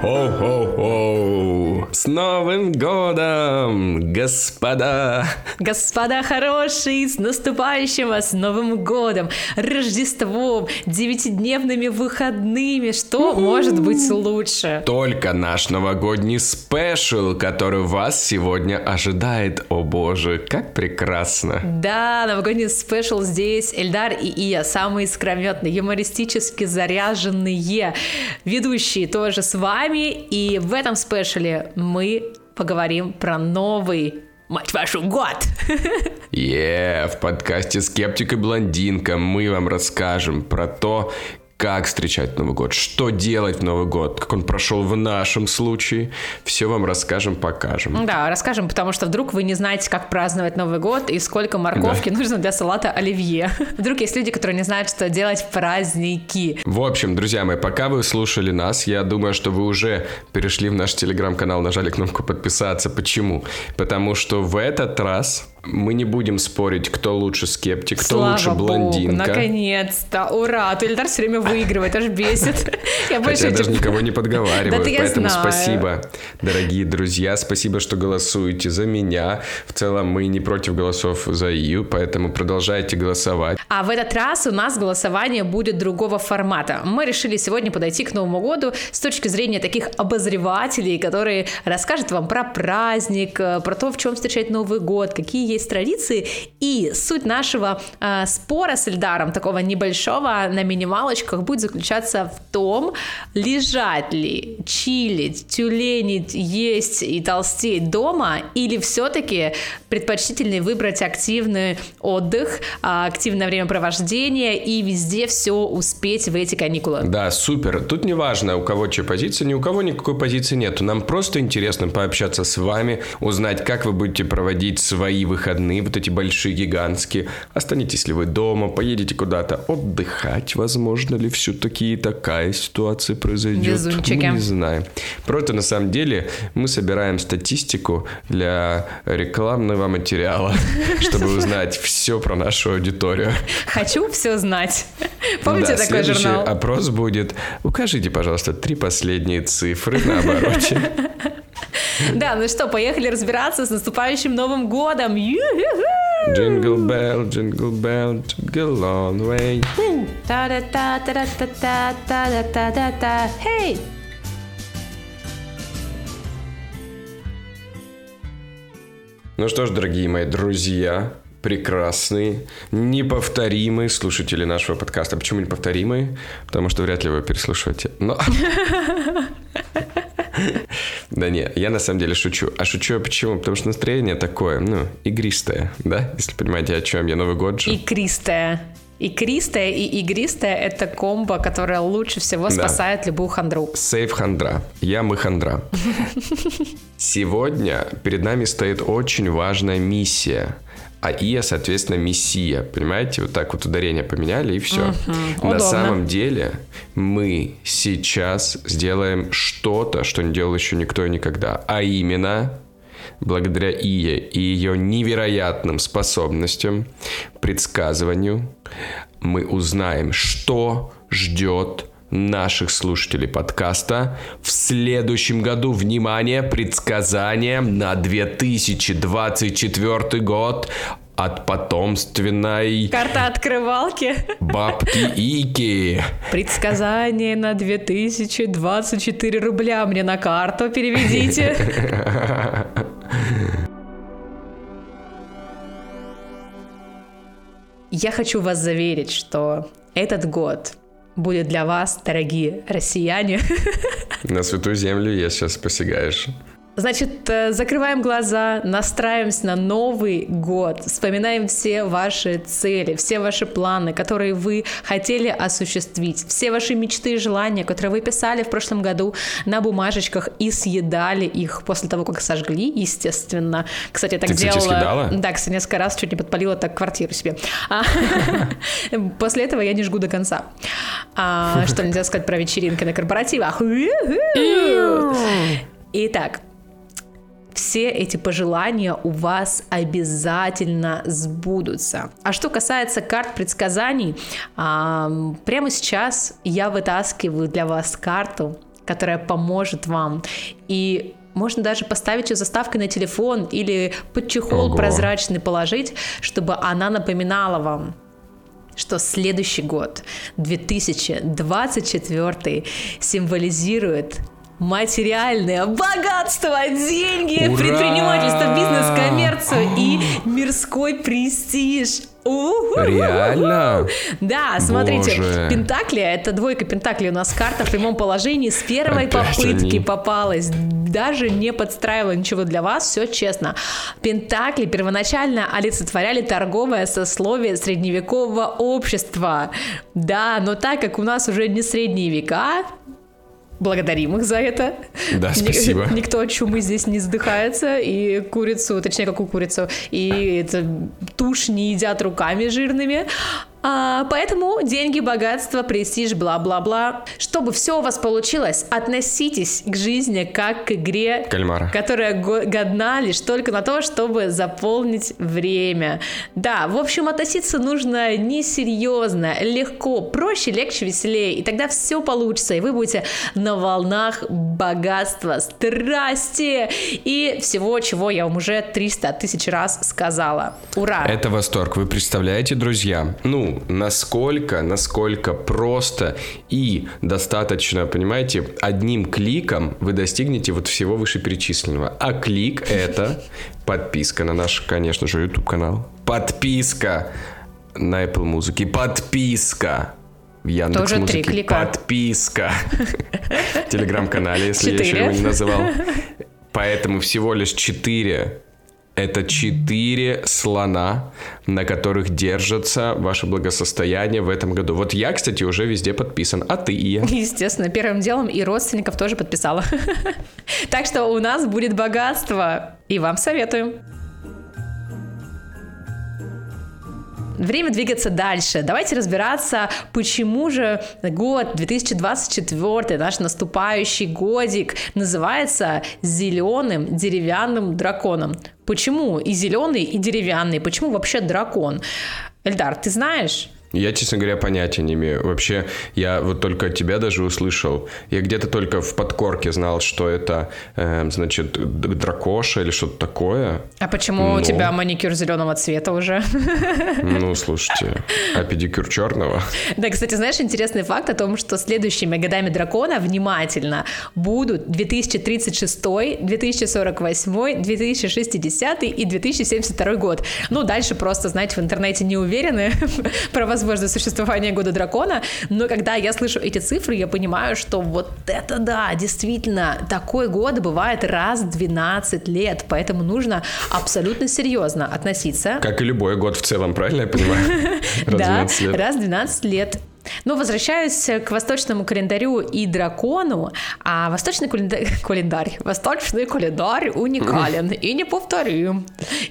Хо-хо-хо! С Новым годом, господа! Господа хорошие, с наступающим вас Новым годом, Рождеством, девятидневными выходными. Что может быть лучше? Только наш новогодний special, который вас сегодня ожидает. О боже, как прекрасно! Да, новогодний special здесь. Эльдар и Ия, самые искрометные, юмористически заряженные ведущие тоже с вами вами, и в этом спешле мы поговорим про новый мать вашу, год! Yeah, в подкасте «Скептик и блондинка» мы вам расскажем про то, как встречать Новый год, что делать в Новый год, как он прошел в нашем случае. Все вам расскажем, покажем. Да, расскажем, потому что вдруг вы не знаете, как праздновать Новый год и сколько морковки да. нужно для салата оливье. Вдруг есть люди, которые не знают, что делать в праздники. В общем, друзья мои, пока вы слушали нас, я думаю, что вы уже перешли в наш телеграм-канал, нажали кнопку подписаться. Почему? Потому что в этот раз мы не будем спорить, кто лучше скептик, кто Слава лучше блондинка. Богу, наконец-то, ура! То Ильдар все время выигрывает, аж бесит. Я больше Хотя даже никого не подговариваю, поэтому спасибо, дорогие друзья, спасибо, что голосуете за меня. В целом мы не против голосов за Ию, поэтому продолжайте голосовать. А в этот раз у нас голосование будет другого формата. Мы решили сегодня подойти к Новому году с точки зрения таких обозревателей, которые расскажут вам про праздник, э, про то, в чем встречать Новый год, какие есть традиции. И суть нашего э, спора с Эльдаром, такого небольшого на минималочках, будет заключаться в том, лежать ли, чилить, тюленить, есть и толстеть дома, или все-таки предпочтительнее выбрать активный отдых, а, активное времяпровождение и везде все успеть в эти каникулы. Да, супер. Тут не важно, у кого чья позиция, ни у кого никакой позиции нету. Нам просто интересно пообщаться с вами, узнать, как вы будете проводить свои выходные выходные, вот эти большие, гигантские. Останетесь ли вы дома, поедете куда-то отдыхать, возможно ли все-таки такая ситуация произойдет. Везунчики. Мы не знаем. Просто на самом деле мы собираем статистику для рекламного материала, чтобы узнать все про нашу аудиторию. Хочу все знать. Помните да, такой журнал? опрос будет. Укажите, пожалуйста, три последние цифры на обороте. Да, ну что, поехали разбираться с наступающим Новым годом. Bell, jingle bell, jingle all the way. Та-да-та-та-та-та-та-та-та-та. Hey! Ну что ж, дорогие мои друзья, прекрасные, неповторимые слушатели нашего подкаста. Почему неповторимые? Потому что вряд ли вы переслушиваете. Но... Да не, я на самом деле шучу. А шучу я почему? Потому что настроение такое, ну, игристое, да? Если понимаете, о чем я, Новый год же. Игристое. Икристая и игристая – это комбо, которое лучше всего спасает да. любую хандру. Сейф хандра. Я мы хандра. Сегодня перед нами стоит очень важная миссия – а Ия, соответственно, Мессия. Понимаете, вот так вот ударение поменяли и все. Угу, На самом деле мы сейчас сделаем что-то, что не делал еще никто и никогда. А именно, благодаря Ие и ее невероятным способностям, предсказыванию, мы узнаем, что ждет наших слушателей подкаста в следующем году. Внимание, предсказание на 2024 год от потомственной... Карта открывалки. Бабки Ики. Предсказание на 2024 рубля мне на карту переведите. Я хочу вас заверить, что этот год будет для вас, дорогие россияне. На святую землю я сейчас посягаешь. Значит, э, закрываем глаза, настраиваемся на Новый год, вспоминаем все ваши цели, все ваши планы, которые вы хотели осуществить, все ваши мечты и желания, которые вы писали в прошлом году на бумажечках и съедали их после того, как сожгли, естественно. Кстати, я так Ты, делала. Кстати, съедала? Да, кстати, несколько раз чуть не подпалила так квартиру себе. А, после этого я не жгу до конца. А, что нельзя сказать про вечеринки на корпоративах. Итак, все эти пожелания у вас обязательно сбудутся. А что касается карт предсказаний, прямо сейчас я вытаскиваю для вас карту, которая поможет вам. И можно даже поставить ее заставкой на телефон или под чехол Ого. прозрачный положить, чтобы она напоминала вам, что следующий год, 2024, символизирует материальное богатство, деньги, Ура! предпринимательство, бизнес, коммерцию и мирской престиж. У-ху-ху. Реально? Да, смотрите, Боже. Пентакли, это двойка Пентакли у нас карта в прямом положении с первой Опять попытки они. попалась. Даже не подстраивала ничего для вас, все честно. Пентакли первоначально олицетворяли торговое сословие средневекового общества. Да, но так как у нас уже не средние века, благодарим их за это. Да, спасибо. Никто от чумы здесь не сдыхается, и курицу, точнее, какую курицу, и это, тушь не едят руками жирными. А, поэтому деньги, богатство, престиж, бла-бла-бла. Чтобы все у вас получилось, относитесь к жизни как к игре, Кальмара. которая го- годна лишь только на то, чтобы заполнить время. Да, в общем, относиться нужно несерьезно, легко, проще, легче, веселее, и тогда все получится, и вы будете на волнах богатства, страсти и всего, чего я вам уже 300 тысяч раз сказала. Ура! Это восторг. Вы представляете, друзья? Ну, насколько, насколько просто и достаточно, понимаете, одним кликом вы достигнете вот всего вышеперечисленного. А клик — это подписка на наш, конечно же, YouTube-канал. Подписка на Apple Музыке. Подписка в Яндекс Тоже три клика. Подписка. В Телеграм-канале, если я еще его не называл. Поэтому всего лишь четыре это четыре слона, на которых держится ваше благосостояние в этом году. Вот я, кстати, уже везде подписан, а ты, Ия? Естественно, первым делом и родственников тоже подписала. Так что у нас будет богатство, и вам советуем. Время двигаться дальше. Давайте разбираться, почему же год 2024, наш наступающий годик, называется зеленым деревянным драконом. Почему и зеленый, и деревянный? Почему вообще дракон? Эльдар, ты знаешь? Я, честно говоря, понятия не имею. Вообще, я вот только от тебя даже услышал. Я где-то только в подкорке знал, что это, э, значит, дракоша или что-то такое. А почему у Ну. тебя маникюр зеленого цвета уже? Ну, слушайте, а педикюр черного? Да, кстати, знаешь, интересный факт о том, что следующими годами дракона внимательно будут 2036, 2048, 2060 и 2072 год. Ну, дальше просто, знаете, в интернете не уверены про возможное существование года дракона, но когда я слышу эти цифры, я понимаю, что вот это да, действительно, такой год бывает раз в 12 лет, поэтому нужно абсолютно серьезно относиться Как и любой год в целом, правильно я понимаю? Да, 12 лет. раз в 12 лет. Но возвращаюсь к восточному календарю и дракону, а восточный календарь, календарь восточный календарь уникален и неповторим.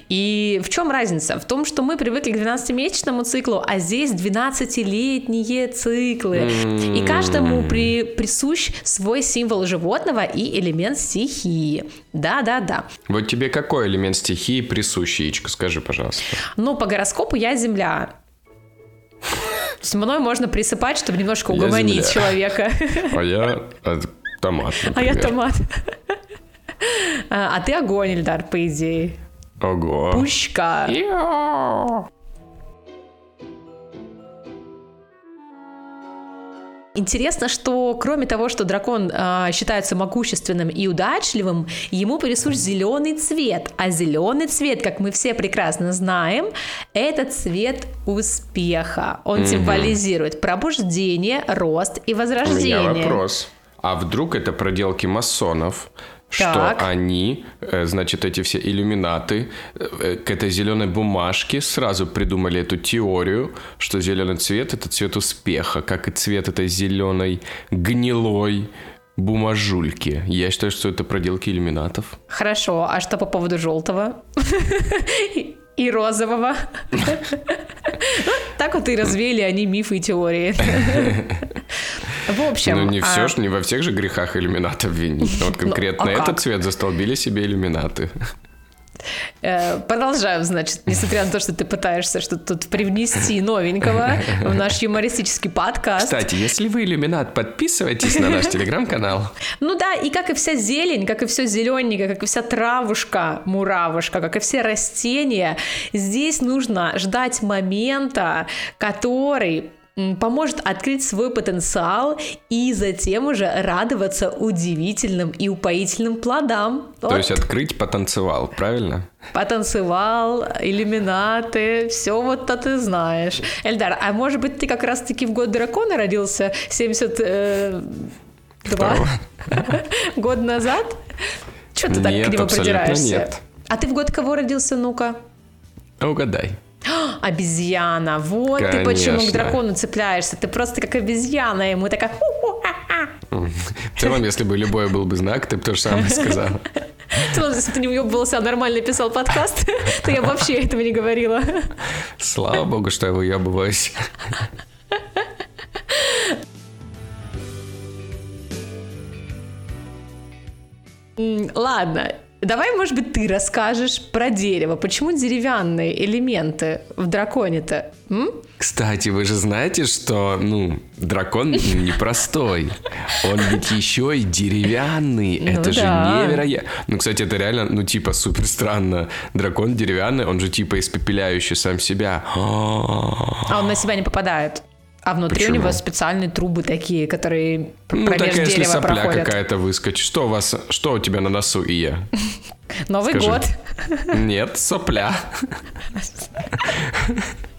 И в чем разница? В том, что мы привыкли к 12-месячному циклу, а здесь 12-летние циклы. И каждому при, присущ свой символ животного и элемент стихии. Да-да-да. Вот тебе какой элемент стихии присущ, Яичко? Скажи, пожалуйста. Ну, по гороскопу я земля. С мной можно присыпать, чтобы немножко угомонить человека. А я томат, А я например. томат. А ты огонь, Ильдар, по идее. Ого. Пушка. Интересно, что кроме того, что дракон а, считается могущественным и удачливым, ему присущ зеленый цвет. А зеленый цвет, как мы все прекрасно знаем, это цвет успеха. Он символизирует пробуждение, рост и У возрождение. меня вопрос. А вдруг это проделки масонов, что Так. они, э, значит, эти все иллюминаты э, к этой зеленой бумажке сразу придумали эту теорию, что зеленый цвет это цвет успеха, как и цвет этой зеленой гнилой бумажульки. Я считаю, что это проделки иллюминатов. Хорошо, а что по поводу желтого и розового? Так вот и развеяли они мифы и теории. В общем, Ну, не все а, не во всех же грехах иллюминатов винить. Но вот конкретно а этот цвет застолбили себе иллюминаты. Э, продолжаем, значит, несмотря на то, что ты пытаешься что-то тут привнести новенького в наш юмористический подкаст. Кстати, если вы иллюминат, подписывайтесь на наш телеграм-канал. Ну да, и как и вся зелень, как и все зелененькое, как и вся травушка, муравушка, как и все растения, здесь нужно ждать момента, который поможет открыть свой потенциал и затем уже радоваться удивительным и упоительным плодам. То вот. есть открыть потанцевал, правильно? Потанцевал, иллюминаты, все вот то ты знаешь. Эльдар, а может быть ты как раз-таки в год дракона родился 72 год назад? Что ты так к нему придираешься? Нет. А ты в год кого родился, ну-ка? Угадай. Обезьяна, вот Конечно. ты почему к дракону цепляешься. Ты просто как обезьяна, ему такая... В целом, если бы любой был бы знак, ты бы то же самое сказал. В целом, если ты не уебывался, а нормально писал подкаст, то я вообще этого не говорила. Слава богу, что я выебываюсь. Ладно, Давай, может быть, ты расскажешь про дерево. Почему деревянные элементы в драконе-то? М? Кстати, вы же знаете, что, ну, дракон непростой. Он ведь еще и деревянный. Ну, это же невероятно. Ну, кстати, это реально, ну, типа, супер странно. Дракон деревянный, он же, типа, испепеляющий сам себя. А он на себя не попадает. А внутри Почему? у него специальные трубы такие, которые ну, промеж так, если сопля проходят. какая-то выскочит. Что у вас, что у тебя на носу, Ия? Новый Скажи. год. Нет, сопля.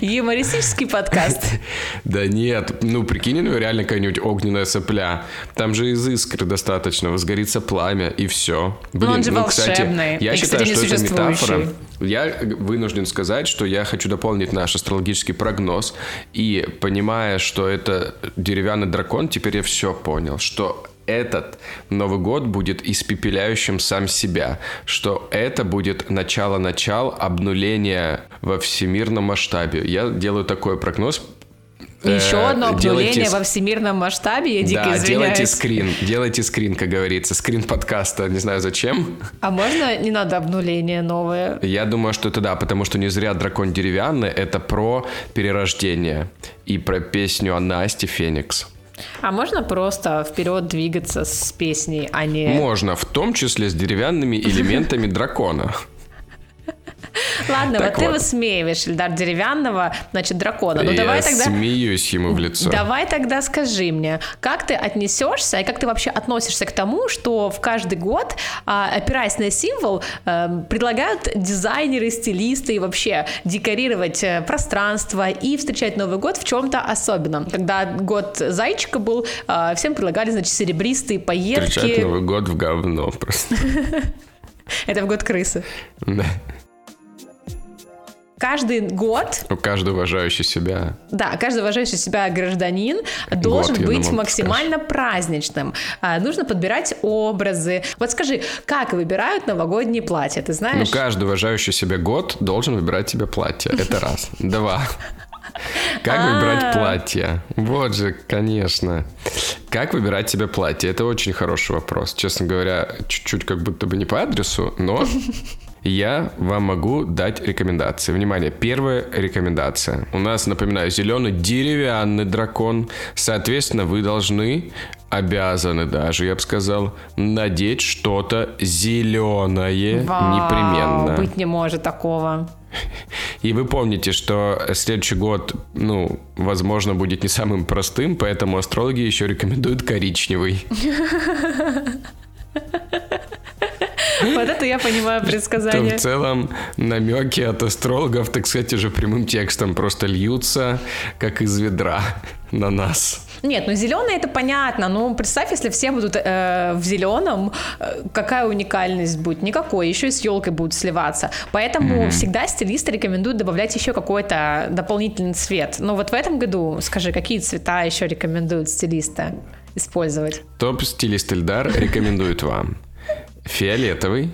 Юмористический подкаст. Да нет, ну прикинь, ну реально какая-нибудь огненная сопля. Там же из искры достаточно, возгорится пламя и все. Блин, он же ну, волшебный. Кстати, я считаю, что это метафора. Я вынужден сказать, что я хочу дополнить наш астрологический прогноз. И понимая, что это деревянный дракон, теперь я все понял, что этот Новый год будет испепеляющим сам себя, что это будет начало-начал обнуления во всемирном масштабе. Я делаю такой прогноз, еще э, одно обнуление делайте... во всемирном масштабе, я дико да, извиняюсь. делайте скрин, делайте скрин, как говорится, скрин подкаста, не знаю зачем. А можно не надо обнуление новое? Я думаю, что это да, потому что не зря дракон деревянный, это про перерождение и про песню о Насте Феникс. А можно просто вперед двигаться с песней, а не... Можно, в том числе с деревянными элементами дракона. Ладно, так вот, ты высмеиваешь Ильдар Деревянного, значит, дракона. Ну, Я давай тогда... смеюсь ему в лицо. Давай тогда скажи мне, как ты отнесешься и как ты вообще относишься к тому, что в каждый год, а, опираясь на символ, эм, предлагают дизайнеры, стилисты и вообще декорировать э, пространство и встречать Новый год в чем-то особенном. Когда год зайчика был, а, всем предлагали, значит, серебристые поездки. Встречать Новый год в говно просто. Это в год крысы. Да каждый год... Ну, каждый уважающий себя... Да, каждый уважающий себя гражданин должен год, быть максимально скажешь. праздничным. А, нужно подбирать образы. Вот скажи, как выбирают новогодние платья, ты знаешь? Ну, каждый уважающий себя год должен выбирать себе платье. Это раз. Два. Как выбирать а. платье? Вот же, конечно. Как выбирать себе платье? Это очень хороший вопрос. Честно говоря, чуть-чуть как будто бы не по адресу, но я вам могу дать рекомендации. Внимание, первая рекомендация. У нас, напоминаю, зеленый деревянный дракон. Соответственно, вы должны, обязаны даже, я бы сказал, надеть что-то зеленое Вау, непременно. Быть не может такого. И вы помните, что следующий год, ну, возможно, будет не самым простым, поэтому астрологи еще рекомендуют коричневый. Вот это я понимаю предсказание. в целом намеки от астрологов, так сказать, уже прямым текстом просто льются, как из ведра на нас. Нет, ну зеленый это понятно. Ну, представь, если все будут э, в зеленом, э, какая уникальность будет? Никакой. Еще и с елкой будут сливаться. Поэтому mm-hmm. всегда стилисты рекомендуют добавлять еще какой-то дополнительный цвет. Но вот в этом году, скажи, какие цвета еще рекомендуют стилисты использовать? Топ-стилист Эльдар рекомендует вам фиолетовый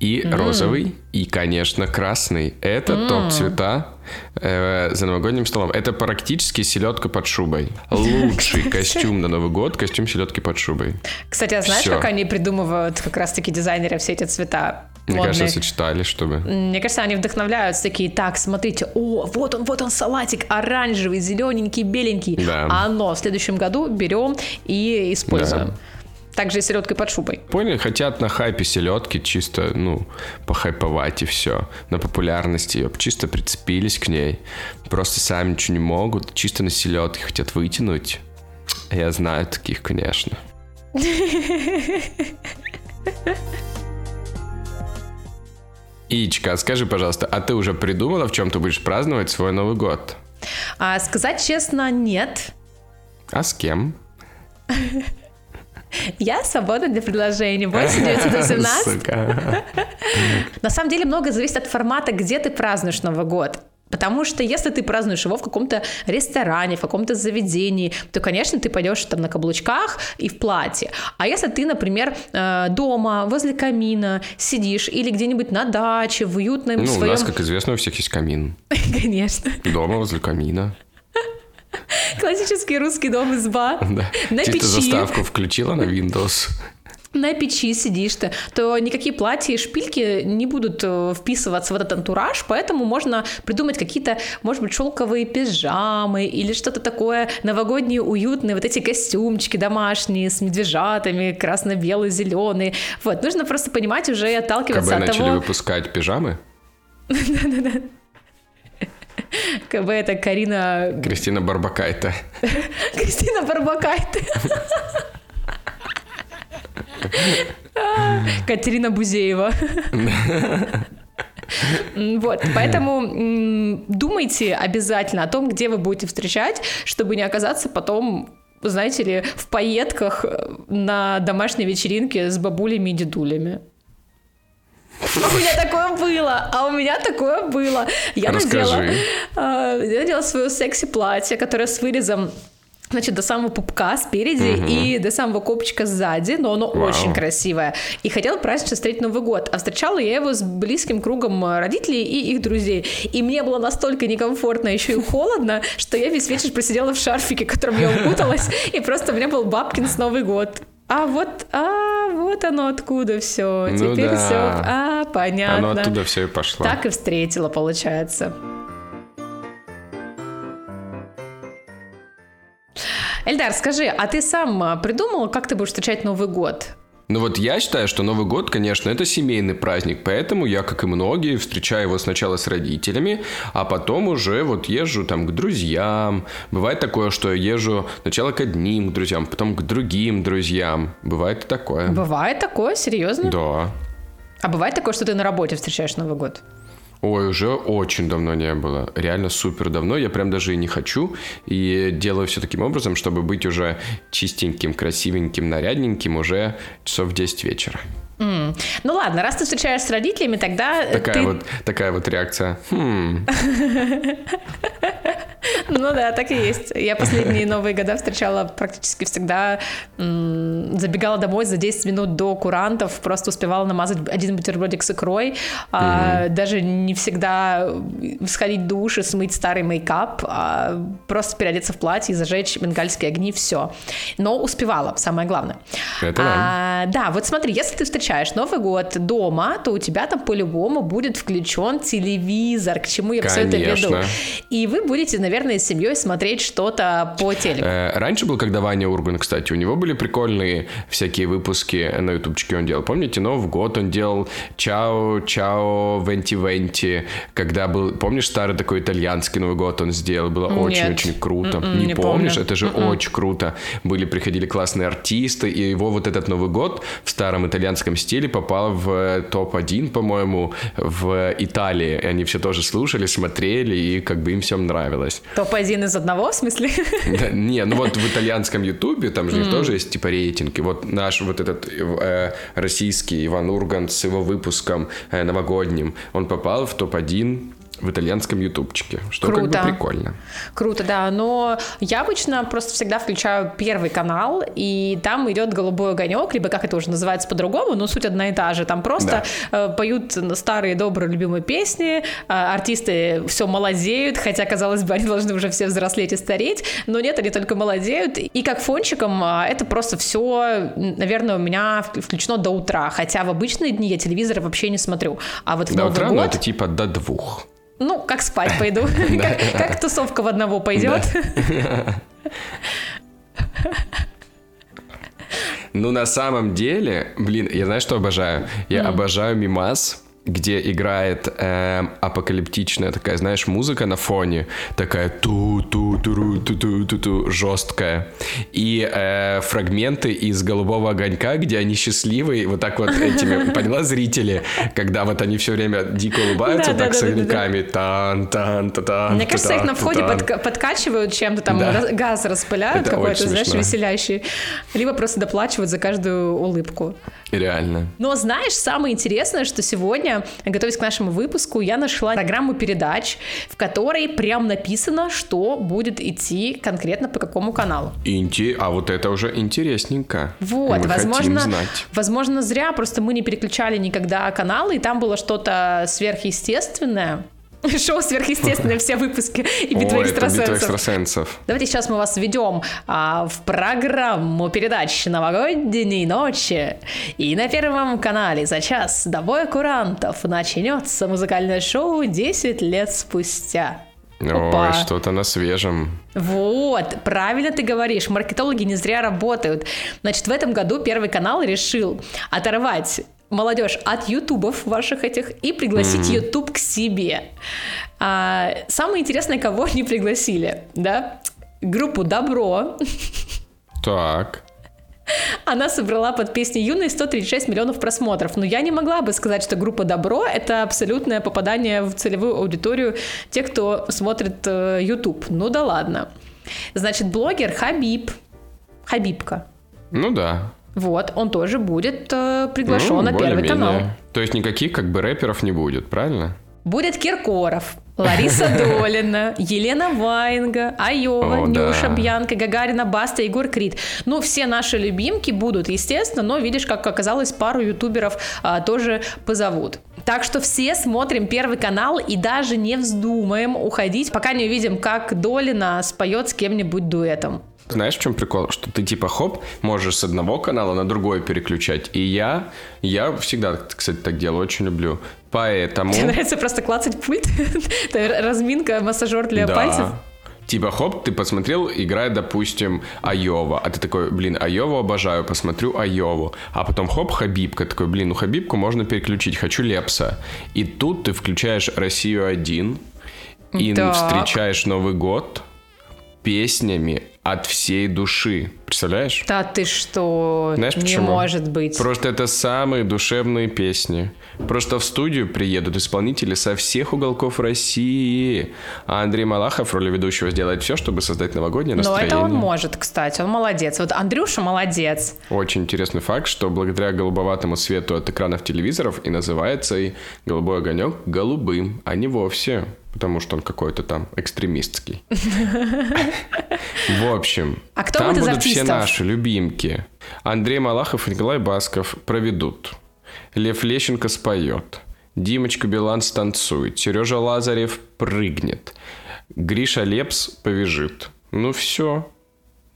и mm. розовый, и, конечно, красный. Это mm. топ цвета э, за новогодним столом. Это практически селедка под шубой. Лучший костюм на Новый год, костюм селедки под шубой. Кстати, а знаешь, как они придумывают как раз-таки дизайнеры все эти цвета? Мне модные. кажется, сочетали, чтобы... Мне кажется, они вдохновляются такие, так, смотрите, о, вот он, вот он салатик, оранжевый, зелененький, беленький. Да. А оно в следующем году берем и используем. Да. Также и селедкой под шубой. Поняли, хотят на хайпе селедки чисто, ну, похайповать и все. На популярности ее чисто прицепились к ней. Просто сами ничего не могут. Чисто на селедке хотят вытянуть. Я знаю таких, конечно. Ичка, скажи, пожалуйста, а ты уже придумала, в чем ты будешь праздновать свой Новый год? А сказать честно, нет. А с кем? Я свободна для предложений. 8 918. Сука. На самом деле много зависит от формата, где ты празднуешь Новый год. Потому что если ты празднуешь его в каком-то ресторане, в каком-то заведении, то, конечно, ты пойдешь там на каблучках и в платье. А если ты, например, э, дома, возле камина сидишь или где-нибудь на даче, в уютном Ну, у своем... нас, как известно, у всех есть камин. Конечно. Дома возле камина. Классический русский дом изба. Да. На Чисто печи. заставку включила на Windows. на печи сидишь ты, то никакие платья и шпильки не будут э, вписываться в этот антураж, поэтому можно придумать какие-то, может быть, шелковые пижамы или что-то такое новогодние, уютные, вот эти костюмчики домашние с медвежатами, красно-белые, зеленые. Вот, нужно просто понимать уже и отталкиваться КБ от начали того, выпускать пижамы. КБ это Карина... Кристина Барбакайта. Кристина Барбакайте. Катерина Бузеева. Вот, поэтому думайте обязательно о том, где вы будете встречать, чтобы не оказаться потом знаете ли, в пайетках э, на домашней вечеринке с бабулями и дедулями. У меня такое было, а у меня такое было. Я Расскажи. надела, э, я надела свое секси-платье, которое с вырезом Значит, до самого пупка спереди и до самого копчика сзади, но оно Вау. очень красивое. И хотела празднично встретить Новый год. А встречала я его с близким кругом родителей и их друзей. И мне было настолько некомфортно, еще и холодно, что я весь вечер просидела в шарфике, которым я укуталась, и просто у меня был бабкин с Новый год. А вот, а вот оно откуда все. Ну Теперь да. все, а понятно. Оно оттуда все и пошло. Так и встретила, получается. Эльдар, скажи, а ты сам а, придумал, как ты будешь встречать Новый год? Ну вот я считаю, что Новый год, конечно, это семейный праздник, поэтому я, как и многие, встречаю его сначала с родителями, а потом уже вот езжу там к друзьям. Бывает такое, что я езжу сначала к одним друзьям, потом к другим друзьям. Бывает и такое. Бывает такое, серьезно? Да. А бывает такое, что ты на работе встречаешь Новый год? Ой, уже очень давно не было. Реально супер давно. Я прям даже и не хочу. И делаю все таким образом, чтобы быть уже чистеньким, красивеньким, нарядненьким уже часов в 10 вечера. М. Ну ладно, раз ты встречаешься с родителями, тогда Такая, ты... вот, такая вот реакция. Хм, Ну да, так и есть. Я последние Новые года встречала практически всегда, забегала домой за 10 минут до курантов, просто успевала намазать один бутербродик с икрой, а, даже не всегда сходить в душ и смыть старый мейкап, а просто переодеться в платье, зажечь бенгальские огни, все. Но успевала, самое главное. Это да. А, да, вот смотри, если ты встречаешь Новый год дома, то у тебя там по-любому будет включен телевизор, к чему я все это веду. И вы будете, наверное, с семьей смотреть что-то по телеку. Э, Раньше был, когда Ваня Урган, кстати, у него были прикольные всякие выпуски на ютубчике он делал. Помните, Новый год он делал Чао, Чао, Венти Венти, когда был, помнишь, старый такой итальянский Новый год он сделал, было очень-очень круто. М-м, не, не помнишь? помню. Это же очень круто. Были, приходили классные артисты, и его вот этот Новый год в старом итальянском стиле попал в э, топ-1, по-моему, в Италии. И они все тоже слушали, смотрели, и как бы им всем нравилось. Топ-1 из одного, в смысле? Да, не, ну вот в итальянском ютубе, там же них тоже есть типа рейтинг. И вот наш вот этот э, российский Иван Ургант с его выпуском э, новогодним, он попал в топ-1 в итальянском ютубчике, что Круто. как бы прикольно. Круто, да. Но я обычно просто всегда включаю первый канал, и там идет голубой огонек, либо как это уже называется по-другому, но суть одна и та же. Там просто э, поют старые добрые любимые песни, э, артисты все молодеют, хотя, казалось бы, они должны уже все взрослеть и стареть, но нет, они только молодеют. И как фончиком э, это просто все, наверное, у меня включено до утра, хотя в обычные дни я телевизор вообще не смотрю. А вот в До Новый утра, год... но это типа до двух. Ну, как спать пойду. Как тусовка в одного пойдет. Ну, на самом деле, блин, я знаю, что обожаю? Я обожаю мимас, где играет эм, апокалиптичная такая, знаешь, музыка на фоне, такая ту ту ту ту ту ту ту жесткая, и э, фрагменты из голубого огонька, где они счастливые, вот так вот этими, поняла, зрители, когда вот они все время дико улыбаются, так с огоньками, тан тан та тан Мне кажется, их на входе подкачивают чем-то, там газ распыляют какой-то, знаешь, веселящий. Либо просто доплачивают за каждую улыбку. Реально. Но знаешь, самое интересное, что сегодня, готовясь к нашему выпуску, я нашла программу передач, в которой прям написано, что будет идти конкретно по какому каналу. Инти... А вот это уже интересненько. Вот, Мы возможно, возможно, зря, просто мы не переключали никогда каналы, и там было что-то сверхъестественное. Шоу сверхъестественное, все выпуски и битва О, это битва экстрасенсов. Давайте сейчас мы вас введем а, в программу передач «Новогодние ночи». И на Первом канале за час до боя курантов начнется музыкальное шоу «10 лет спустя». Опа. Ой, что-то на свежем. Вот, правильно ты говоришь, маркетологи не зря работают. Значит, в этом году Первый канал решил оторвать молодежь от ютубов ваших этих и пригласить ютуб к себе. А, самое интересное, кого они пригласили, да? Группу Добро. Так. Она собрала под песней Юной 136 миллионов просмотров. Но я не могла бы сказать, что группа Добро это абсолютное попадание в целевую аудиторию тех, кто смотрит э, YouTube. Ну да ладно. Значит, блогер Хабиб. Хабибка. Ну да. Вот, он тоже будет э, приглашен Ну, на Первый более-менее. канал. То есть никаких как бы рэперов не будет, правильно? Будет Киркоров, Лариса Долина, Елена Ваенга, Айова, О, Нюша да. Бьянка, Гагарина, Баста, Егор Крид. Ну, все наши любимки будут, естественно, но видишь, как оказалось, пару ютуберов а, тоже позовут. Так что все смотрим Первый канал и даже не вздумаем уходить, пока не увидим, как Долина споет с кем-нибудь дуэтом. Знаешь, в чем прикол? Что ты типа хоп, можешь с одного канала на другой переключать. И я, я всегда, кстати, так делаю, очень люблю. Поэтому... Тебе нравится просто клацать пульт? Разминка, массажер для Да. пальцев? Типа, хоп, ты посмотрел, играет, допустим, Айова. А ты такой, блин, Айову обожаю, посмотрю Айову. А потом, хоп, Хабибка. Такой, блин, ну Хабибку можно переключить, хочу Лепса. И тут ты включаешь Россию-1 и Так. встречаешь Новый год песнями от всей души. Представляешь? Да ты что? Знаешь не почему? может быть. Просто это самые душевные песни. Просто в студию приедут исполнители со всех уголков России. А Андрей Малахов в роли ведущего сделает все, чтобы создать новогоднее Но настроение. это он может, кстати, он молодец. Вот Андрюша молодец. Очень интересный факт, что благодаря голубоватому свету от экранов телевизоров и называется и голубой огонек голубым, а не вовсе, потому что он какой-то там экстремистский. В общем, А кто там будут все наши любимки. Андрей Малахов и Николай Басков проведут. Лев Лещенко споет. Димочка Билан станцует. Сережа Лазарев прыгнет. Гриша Лепс повяжет. Ну все.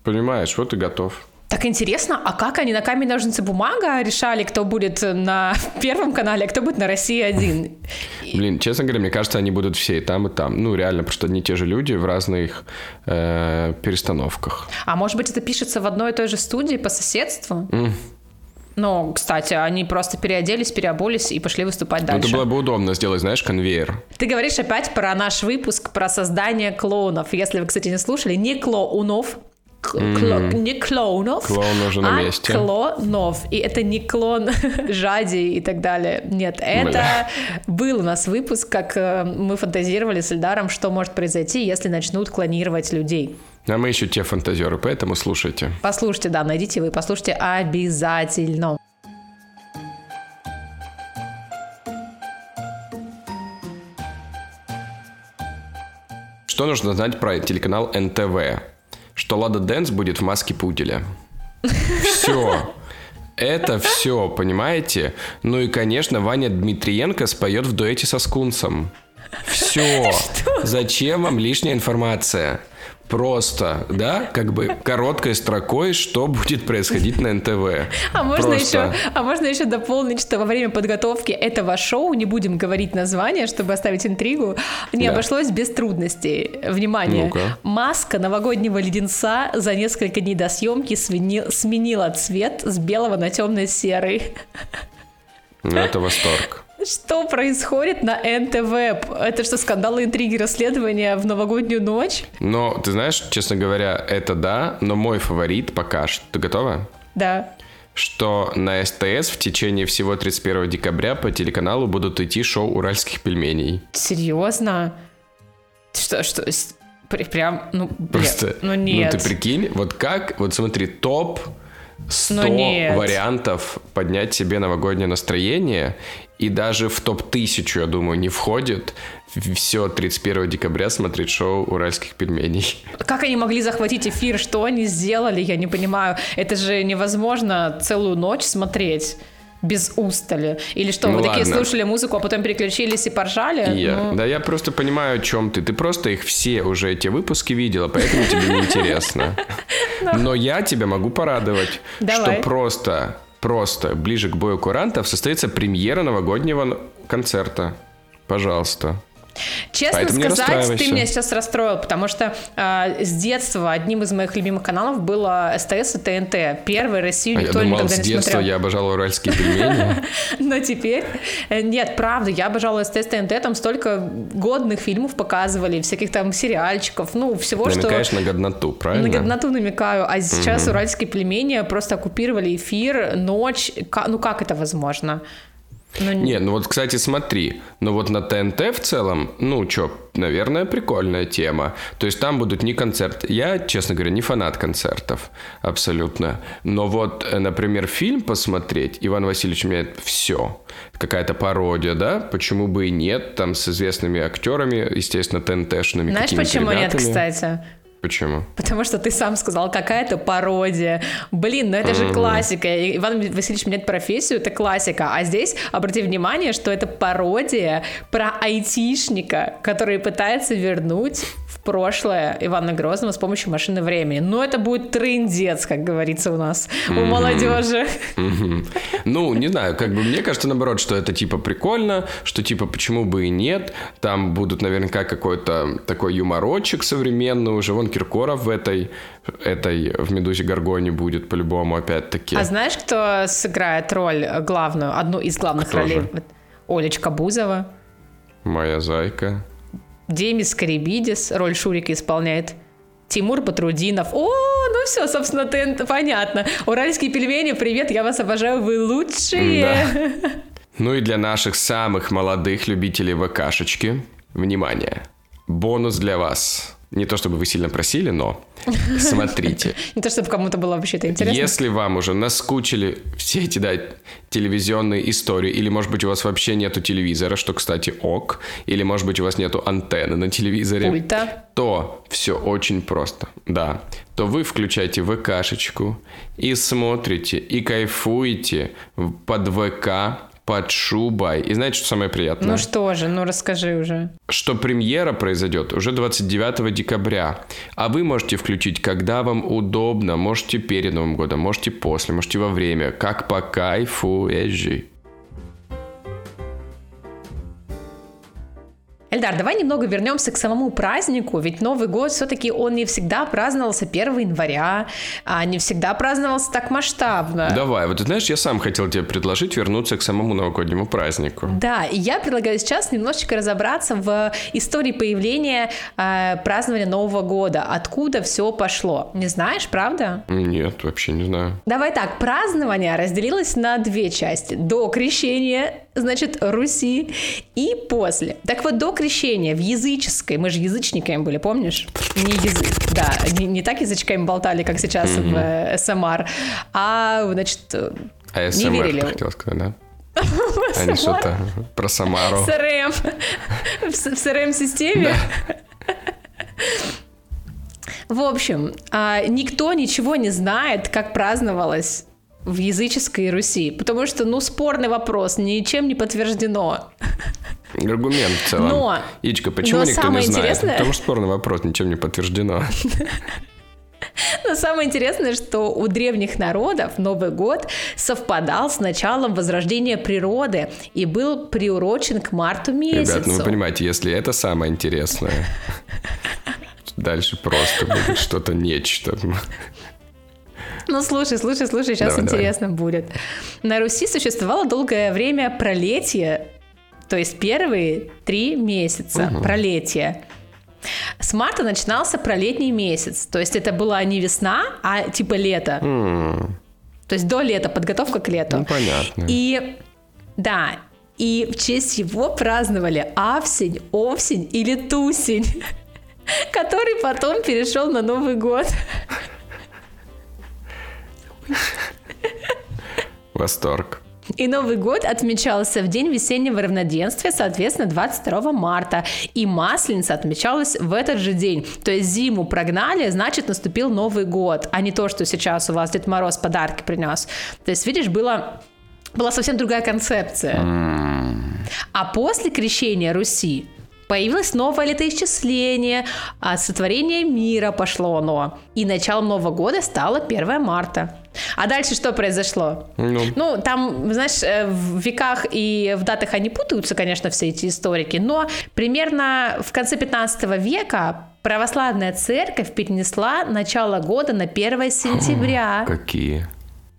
Понимаешь, вот и готов. Так интересно, а как они на камень, ножницы, бумага решали, кто будет на Первом канале, а кто будет на России-1? Блин, честно говоря, мне кажется, они будут все и там, и там. Ну, реально, потому что одни и те же люди в разных э, перестановках. А может быть, это пишется в одной и той же студии по соседству? Ну, кстати, они просто переоделись, переобулись и пошли выступать Ну, дальше. это было бы удобно сделать, знаешь, конвейер. Ты говоришь опять про наш выпуск про создание клоунов. Если вы, кстати, не слушали, не клоунов, кло- не клоунов, Клоун уже на а месте. клонов. И это не клон Жади и так далее. Нет, это Бля. был у нас выпуск, как э, мы фантазировали с Эльдаром, что может произойти, если начнут клонировать людей. А мы еще те фантазеры, поэтому слушайте. Послушайте, да, найдите вы, послушайте обязательно. Что нужно знать про телеканал НТВ? Что Лада Дэнс будет в маске пуделя. Все. Это все, понимаете? Ну и, конечно, Ваня Дмитриенко споет в дуэте со Скунсом. Все. Зачем вам лишняя информация? Просто, да, как бы короткой строкой, что будет происходить на НТВ. А можно, еще, а можно еще дополнить, что во время подготовки этого шоу, не будем говорить название, чтобы оставить интригу, не да. обошлось без трудностей. Внимание, ну маска новогоднего леденца за несколько дней до съемки смени... сменила цвет с белого на темно-серый. Ну, это восторг. Что происходит на НТВ? Это что, скандалы, интриги, расследования в новогоднюю ночь? Но, ты знаешь, честно говоря, это да, но мой фаворит пока что. Ты готова? Да. Что на СТС в течение всего 31 декабря по телеканалу будут идти шоу уральских пельменей. Серьезно? Что, что, прям, ну, Просто, ну нет. Ну ты прикинь, вот как, вот смотри, топ 100 вариантов поднять себе новогоднее настроение, и даже в топ-1000, я думаю, не входит все 31 декабря смотреть шоу уральских пельменей. Как они могли захватить эфир? Что они сделали? Я не понимаю. Это же невозможно целую ночь смотреть без устали? Или что, ну, вы ладно. такие слушали музыку, а потом переключились и поржали? Я, ну... Да я просто понимаю, о чем ты. Ты просто их все уже, эти выпуски видела, поэтому тебе не интересно. Ну. Но я тебя могу порадовать, что просто, просто ближе к бою курантов состоится премьера новогоднего концерта. Пожалуйста. Честно Поэтому сказать, ты меня сейчас расстроил, потому что э, с детства одним из моих любимых каналов было СТС и ТНТ. Первый Россию а никто я думал, никогда с не детства смотрел. я обожал уральские пельмени. Но теперь... Э, нет, правда, я обожала СТС, ТНТ, там столько годных фильмов показывали, всяких там сериальчиков, ну, всего, что... Намекаешь на годноту, правильно? На годноту намекаю, а сейчас уральские пельмени просто оккупировали эфир, ночь. Ну, как это возможно? Ну, не, ну вот, кстати, смотри, ну вот на ТНТ в целом, ну чё, наверное, прикольная тема. То есть там будут не концерты. Я, честно говоря, не фанат концертов, абсолютно. Но вот, э, например, фильм посмотреть, Иван Васильевич меняет все. Какая-то пародия, да? Почему бы и нет? Там с известными актерами, естественно, ТНТшными Знаешь, почему ребятами. нет, кстати? Почему? Потому что ты сам сказал, какая-то пародия. Блин, ну это же mm-hmm. классика. Иван Васильевич меняет профессию, это классика. А здесь обрати внимание, что это пародия про айтишника, который пытается вернуть в прошлое Ивана Грозного с помощью машины времени. Но это будет трендец, как говорится у нас, mm-hmm. у молодежи. Mm-hmm. Ну, не знаю, как бы мне кажется, наоборот, что это типа прикольно, что типа почему бы и нет. Там будут наверняка какой-то такой юморочек современный уже. Вон Киркоров в этой, этой в «Медузе Гаргоне» будет по-любому опять-таки. А знаешь, кто сыграет роль главную, одну из главных кто ролей? Же? Олечка Бузова. Моя зайка. Демис Карибидис роль Шурика исполняет. Тимур Патрудинов. О, ну все, собственно, ты, понятно. Уральские пельмени, привет, я вас обожаю, вы лучшие. Да. Ну и для наших самых молодых любителей ВКшечки, внимание, бонус для вас. Не то чтобы вы сильно просили, но смотрите. Не то чтобы кому-то было вообще это интересно. Если вам уже наскучили все эти, да, телевизионные истории, или, может быть, у вас вообще нету телевизора, что, кстати, ок, или, может быть, у вас нету антенны на телевизоре, Пульта. то все очень просто, да. То вы включаете ВКшечку и смотрите, и кайфуете под ВК под шубой. И знаете, что самое приятное? Ну что же, ну расскажи уже. Что премьера произойдет уже 29 декабря. А вы можете включить, когда вам удобно. Можете перед Новым годом, можете после, можете во время. Как по кайфу, езжи. Эльдар, давай немного вернемся к самому празднику, ведь Новый год все-таки он не всегда праздновался 1 января, а не всегда праздновался так масштабно. Давай, вот ты знаешь, я сам хотел тебе предложить вернуться к самому новогоднему празднику. Да, и я предлагаю сейчас немножечко разобраться в истории появления э, празднования Нового года, откуда все пошло. Не знаешь, правда? Нет, вообще не знаю. Давай так, празднование разделилось на две части. До крещения, значит, Руси, и после. Так вот, до крещения в языческой, мы же язычниками были, помнишь? Не язык, да, не, не так язычками болтали, как сейчас mm-hmm. в э, СМР, а, значит, а не верили. хотел сказать, да? Не что-то про Самару. СРМ. В СРМ-системе. В общем, а, никто ничего не знает, как праздновалось в языческой Руси, потому что, ну, спорный вопрос, ничем не подтверждено. Аргумент в целом. Но, Ичка, почему но никто самое не знает? интересное- Потому что спорный вопрос, ничем не подтверждено. Но самое интересное, что у древних народов Новый год совпадал с началом возрождения природы и был приурочен к марту месяцу. Ребят, ну вы понимаете, если это самое интересное, дальше просто будет что-то нечто. Ну, слушай, слушай, слушай, сейчас Давай, давай. интересно будет. На Руси существовало долгое время пролетие, то есть первые три месяца пролетия. С марта начинался пролетний месяц, то есть это была не весна, а типа лето. М, То есть до лета, подготовка к лету. Ну, понятно. И да, и в честь его праздновали Авсень, Овсень или Тусень, который потом перешел на Новый год. Восторг. И Новый год отмечался в день весеннего равноденствия, соответственно, 22 марта. И Масленица отмечалась в этот же день. То есть зиму прогнали, значит, наступил Новый год, а не то, что сейчас у вас Дед Мороз подарки принес. То есть, видишь, было была совсем другая концепция. А после крещения Руси появилось новое летоисчисление, а сотворение мира пошло оно. И началом Нового года стало 1 марта. А дальше что произошло? Ну, Ну, там, знаешь, э, в веках и в датах они путаются, конечно, все эти историки, но примерно в конце 15 века православная церковь перенесла начало года на 1 сентября. какие.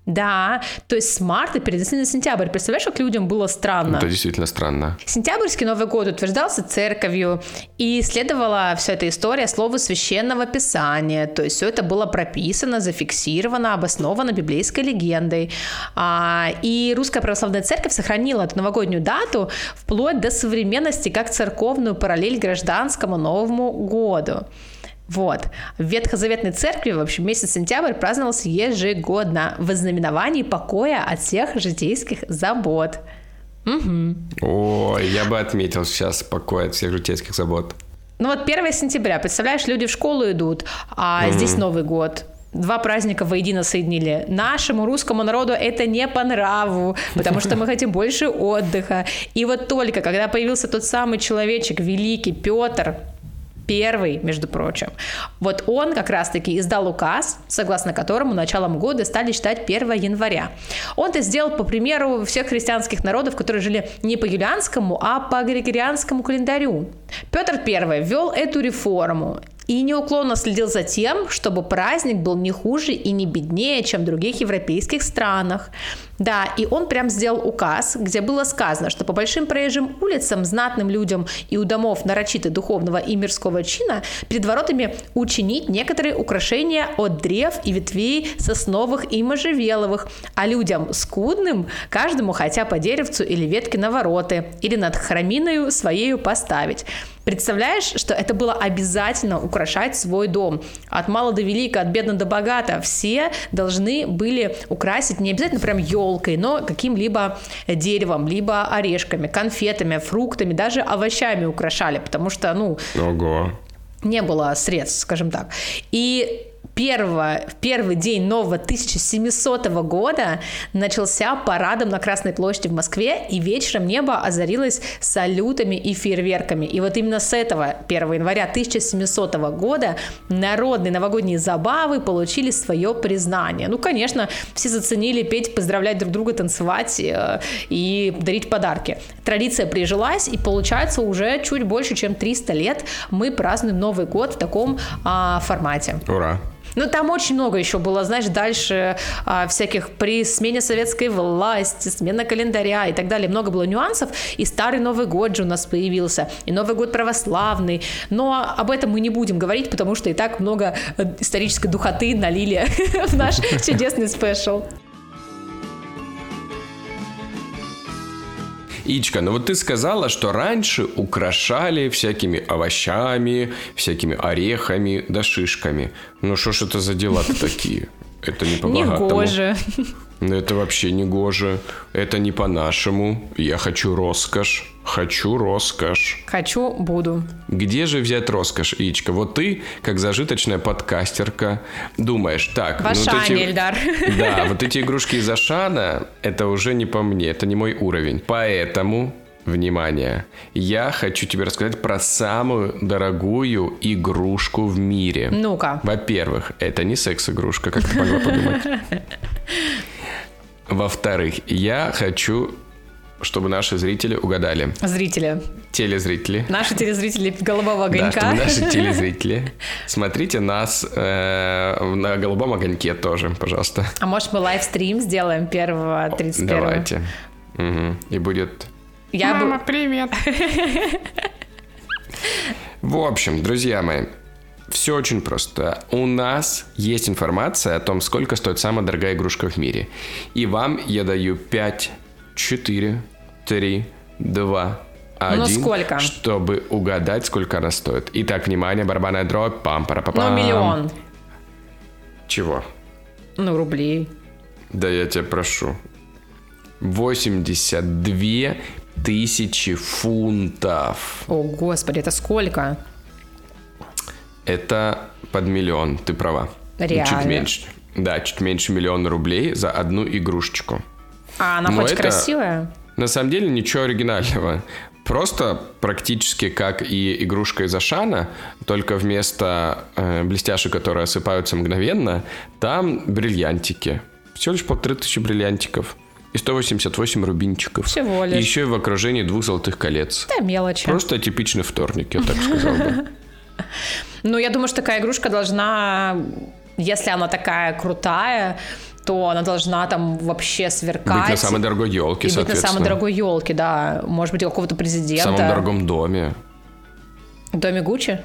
Да, то есть с марта перенесли на сентябрь. Представляешь, как людям было странно? Это действительно странно. Сентябрьский Новый год утверждался церковью, и следовала вся эта история слову священного писания. То есть все это было прописано, зафиксировано, обосновано библейской легендой. А, и Русская Православная Церковь сохранила эту новогоднюю дату вплоть до современности как церковную параллель гражданскому Новому году. Вот. В Ветхозаветной церкви, в общем, месяц сентябрь праздновался ежегодно в ознаменовании покоя от всех житейских забот. Мгм. Ой, я бы отметил сейчас покой от всех житейских забот. Ну вот 1 сентября, представляешь, люди в школу идут, а здесь Новый год. Два праздника воедино соединили. Нашему русскому народу это не по нраву, потому что мы хотим больше отдыха. И вот только когда появился тот самый человечек, великий Петр, Первый, между прочим. Вот он как раз-таки издал указ, согласно которому началом года стали считать 1 января. Он это сделал по примеру всех христианских народов, которые жили не по юлианскому, а по григорианскому календарю. Петр I ввел эту реформу и неуклонно следил за тем, чтобы праздник был не хуже и не беднее, чем в других европейских странах. Да, и он прям сделал указ, где было сказано, что по большим проезжим улицам, знатным людям и у домов нарочито духовного и мирского чина перед воротами учинить некоторые украшения от древ и ветвей сосновых и можжевеловых, а людям скудным каждому хотя по деревцу или ветке на вороты, или над храминою своею поставить. Представляешь, что это было обязательно украшать свой дом. От мала до велика, от бедно до богата. Все должны были украсить не обязательно прям елкой, но каким-либо деревом, либо орешками, конфетами, фруктами, даже овощами украшали, потому что, ну, Ого. не было средств, скажем так. И первого, в первый день нового 1700 года начался парадом на Красной площади в Москве, и вечером небо озарилось салютами и фейерверками. И вот именно с этого 1 января 1700 года народные новогодние забавы получили свое признание. Ну, конечно, все заценили петь, поздравлять друг друга, танцевать э, и дарить подарки. Традиция прижилась, и получается уже чуть больше, чем 300 лет мы празднуем Новый год в таком а, формате. Ура. Ну, там очень много еще было, знаешь, дальше а, всяких при смене советской власти, смена календаря и так далее. Много было нюансов. И старый Новый год же у нас появился, и Новый год православный. Но об этом мы не будем говорить, потому что и так много э, исторической духоты налили в наш чудесный спешл. Ичка, ну вот ты сказала, что раньше украшали всякими овощами, всякими орехами да шишками. Ну что ж это за дела-то такие? Это не по-богатому. Негоже. Ну, Это вообще не гоже. Это не по-нашему. Я хочу роскошь. Хочу роскошь. Хочу, буду. Где же взять роскошь, Ичка? Вот ты, как зажиточная подкастерка, думаешь, так... В ну, вот Ашане, эти- Эльдар. Да, вот эти игрушки из Ашана, это уже не по мне, это не мой уровень. Поэтому, внимание, я хочу тебе рассказать про самую дорогую игрушку в мире. Ну-ка. Во-первых, это не секс-игрушка, как ты могла подумать. Во-вторых, я хочу, чтобы наши зрители угадали. Зрители. Телезрители. Наши телезрители голубого Да, огонька. чтобы наши телезрители. Смотрите нас э, на голубом огоньке тоже, пожалуйста. А может мы лайвстрим сделаем 1 31 Давайте. Мгм. И будет... Я бы... привет! В общем, друзья мои, все очень просто. У нас есть информация о том, сколько стоит самая дорогая игрушка в мире. И вам я даю 5, 4, 3, 2, 1. Ну, сколько? Чтобы угадать, сколько она стоит.Итак, внимание, барабанная дробь, пам пара па Ну, миллион. Чего? Ну, рублей. Да я тебя прошу. 82 тысячи фунтов. О, господи, это сколько? Это под миллион, ты права. Ну, Чуть Реально? меньше. Да, чуть меньше миллиона рублей за одну игрушечку. А она Ну, хоть это- красивая? На самом деле ничего оригинального. Просто практически как и игрушка из Ашана, только вместо э, блестяшек, которые осыпаются мгновенно, там бриллиантики. Всего лишь полторы тысячи бриллиантиков. И 188 рубинчиков. Всего лишь. И еще и в окружении двух золотых колец. Да, мелочи. Просто типичный вторник, я так сказал бы. Ну, я думаю, что такая игрушка должна, если она такая крутая, то она должна там вообще сверкать. Быть на самой дорогой елке, и быть на соответственно. самой дорогой елке, да. Может быть, у какого-то В президента. самом дорогом доме. В доме Гуччи.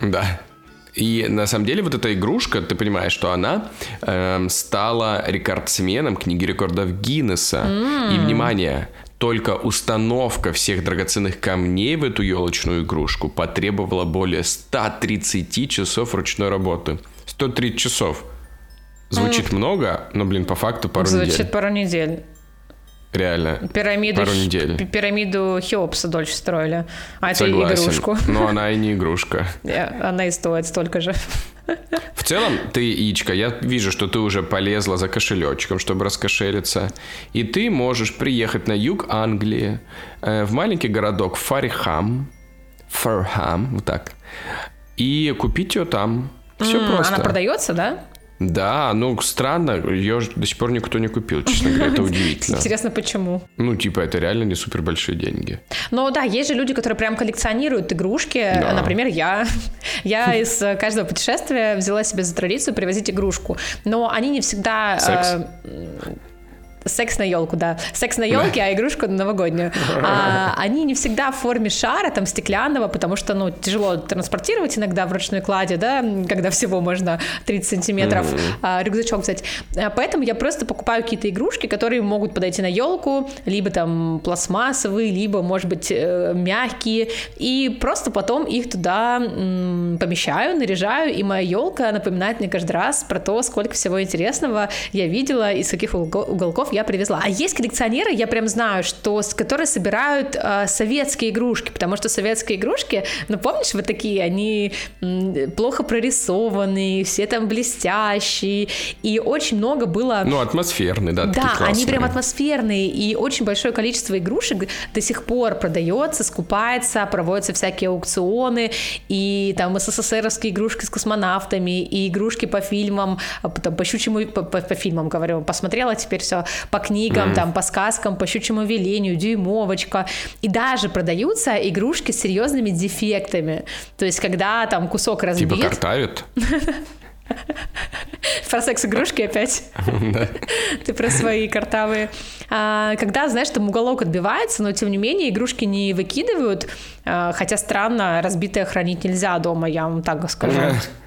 Да. И на самом деле вот эта игрушка, ты понимаешь, что она эм, стала рекордсменом книги рекордов Гиннесса. И, внимание, только установка всех драгоценных камней в эту елочную игрушку потребовала более 130 часов ручной работы. 130 часов. Звучит много, но, блин, по факту пару Звучит недель. пару недель. Реально. Пирамиду, Пару недель. пи- пирамиду Хеопса дольше строили. А это Согласен. игрушку. Но она и не игрушка. Она и стоит столько же. В целом, ты, Ичка, я вижу, что ты уже полезла за кошелечком, чтобы раскошелиться. И ты можешь приехать на юг Англии, э, в маленький городок Фарихам, Фархам, вот так, и купить ее там. Все просто. Она продается, да? Да, ну странно, ее до сих пор никто не купил, честно говоря, это удивительно. Интересно, почему? Ну, типа, это реально не супер большие деньги. Ну да, есть же люди, которые прям коллекционируют игрушки. Да. Например, я. Я из э, каждого путешествия взяла себе за традицию привозить игрушку. Но они не всегда... э, Секс? На елку, да. Секс на елке, а игрушку новогоднюю. А, они не всегда в форме шара, там, стеклянного, потому что, ну, тяжело транспортировать иногда в ручной кладе, да, когда всего можно 30 сантиметров а, рюкзачок взять. А, Поэтому я просто покупаю какие-то игрушки, которые могут подойти на елку, либо там пластмассовые, либо, может быть, э, мягкие, и просто потом их туда м, помещаю, наряжаю, и моя елка напоминает мне каждый раз про то, сколько всего интересного я видела, из каких уго- я привезла. А есть коллекционеры, я прям знаю, что, которые собирают э, советские игрушки, потому что советские игрушки, ну помнишь, вот такие, они м, плохо прорисованные, все там блестящие, и очень много было... Ну, атмосферный, да, Да, они прям атмосферные, и очень большое количество игрушек до сих пор продается, скупается, проводятся всякие аукционы, и там СССРовские игрушки с космонавтами, и игрушки по фильмам, а, там, по щучьему, по, по- по фильмам, говорю, посмотрела теперь все, по книгам, там, по сказкам, по щучьему велению, дюймовочка, и даже продаются игрушки с серьезными дефектами, то есть когда там кусок разбит, Типа картавит. про секс-игрушки опять. Ты про свои картавые. А, Когда, знаешь, там уголок отбивается, но тем не менее игрушки не выкидывают. А, Хотя странно, разбитое хранить нельзя дома, я вам так скажу.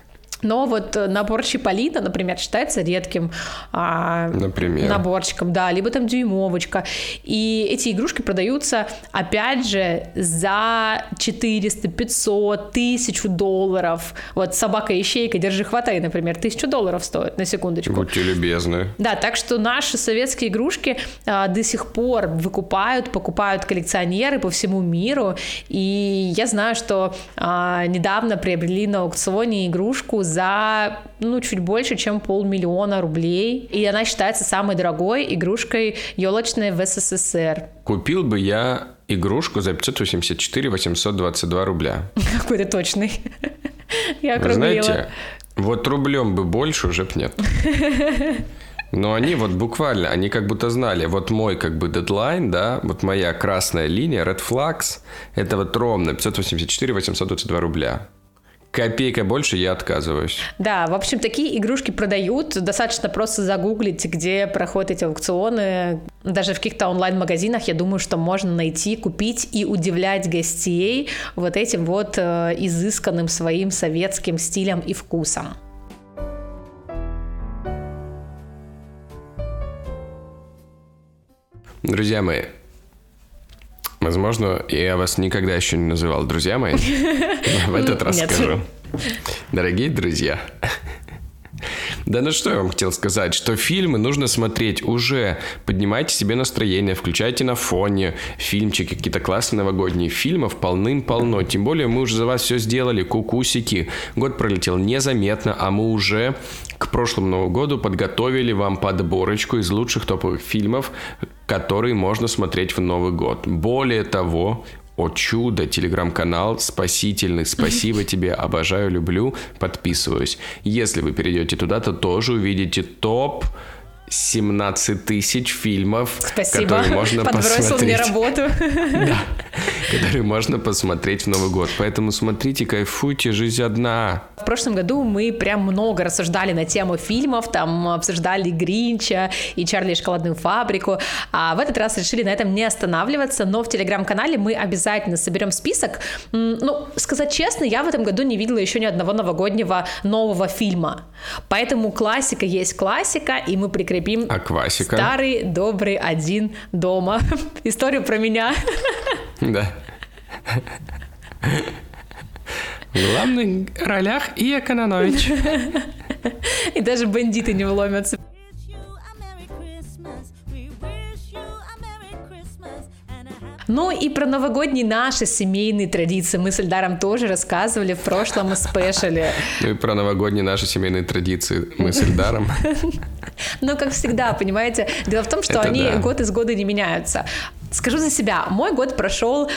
Но вот набор Чиполлино, например, считается редким а, Например. наборчиком, да, либо там дюймовочка. И эти игрушки продаются, опять же, за 400, 500, 1000 долларов. Вот собака-ищейка, держи, хватай, например, 1000 долларов стоит, на секундочку. Будьте любезны. Да, так что наши советские игрушки а, до сих пор выкупают, покупают коллекционеры по всему миру. И я знаю, что а, недавно приобрели на аукционе игрушку за, ну, чуть больше, чем полмиллиона рублей. И она считается самой дорогой игрушкой елочной в СССР. Купил бы я игрушку за 584 822 рубля. Какой ты точный. Я округлила. знаете, вот рублем бы больше уже б нет. Но они вот буквально, они как будто знали, вот мой как бы дедлайн, да, вот моя красная линия, red flags, это вот ровно 584 822 рубля. Копейка больше я отказываюсь. Да, в общем, такие игрушки продают. Достаточно просто загуглить, где проходят эти аукционы. Даже в каких-то онлайн-магазинах, я думаю, что можно найти, купить и удивлять гостей вот этим вот э, изысканным своим советским стилем и вкусом. Друзья мои, возможно, я вас никогда еще не называл друзья мои. В этот раз скажу. Дорогие друзья, да ну что я вам хотел сказать, что фильмы нужно смотреть уже. Поднимайте себе настроение, включайте на фоне фильмчики, какие-то классные новогодние. Фильмов полным-полно. Тем более мы уже за вас все сделали, кукусики. Год пролетел незаметно, а мы уже к прошлому Новому году подготовили вам подборочку из лучших топовых фильмов, которые можно смотреть в Новый год. Более того, о чудо, телеграм-канал спасительный. Спасибо тебе, обожаю, люблю, подписываюсь. Если вы перейдете туда, то тоже увидите топ 17 тысяч фильмов, Спасибо. которые можно Подбросил мне посмотреть. работу. Да, которые можно посмотреть в Новый год. Поэтому смотрите, кайфуйте, жизнь одна. В прошлом году мы прям много рассуждали на тему фильмов, там обсуждали Гринча и Чарли и шоколадную фабрику, а в этот раз решили на этом не останавливаться, но в телеграм-канале мы обязательно соберем список. Ну, сказать честно, я в этом году не видела еще ни одного новогоднего нового фильма, поэтому классика есть классика, и мы прикрепим А квасика? старый добрый один дома. Историю про меня. Да. В главных ролях и Экономович. И даже бандиты не вломятся. Ну и про новогодние наши семейные традиции мы с Эльдаром тоже рассказывали в прошлом спешле. Ну и про новогодние наши семейные традиции мы с Эльдаром. Но, как всегда, понимаете, дело в том, что Это они да. год из года не меняются. Скажу за себя, мой год прошел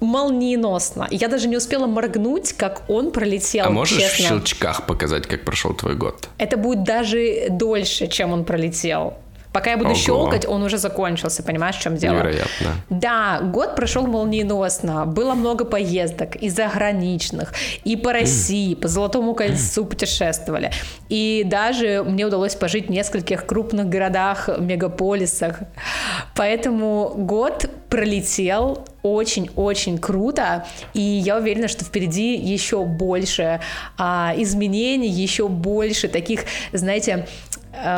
молниеносно. Я даже не успела моргнуть, как он пролетел, А можешь в честно. щелчках показать, как прошел твой год? Это будет даже дольше, чем он пролетел. Пока я буду Ого. щелкать, он уже закончился, понимаешь, в чем дело? Невероятно. Да, год прошел молниеносно, было много поездок и заграничных, и по России, по Золотому кольцу путешествовали. И даже мне удалось пожить в нескольких крупных городах, мегаполисах. Поэтому год пролетел очень-очень круто, и я уверена, что впереди еще больше а, изменений, еще больше таких, знаете,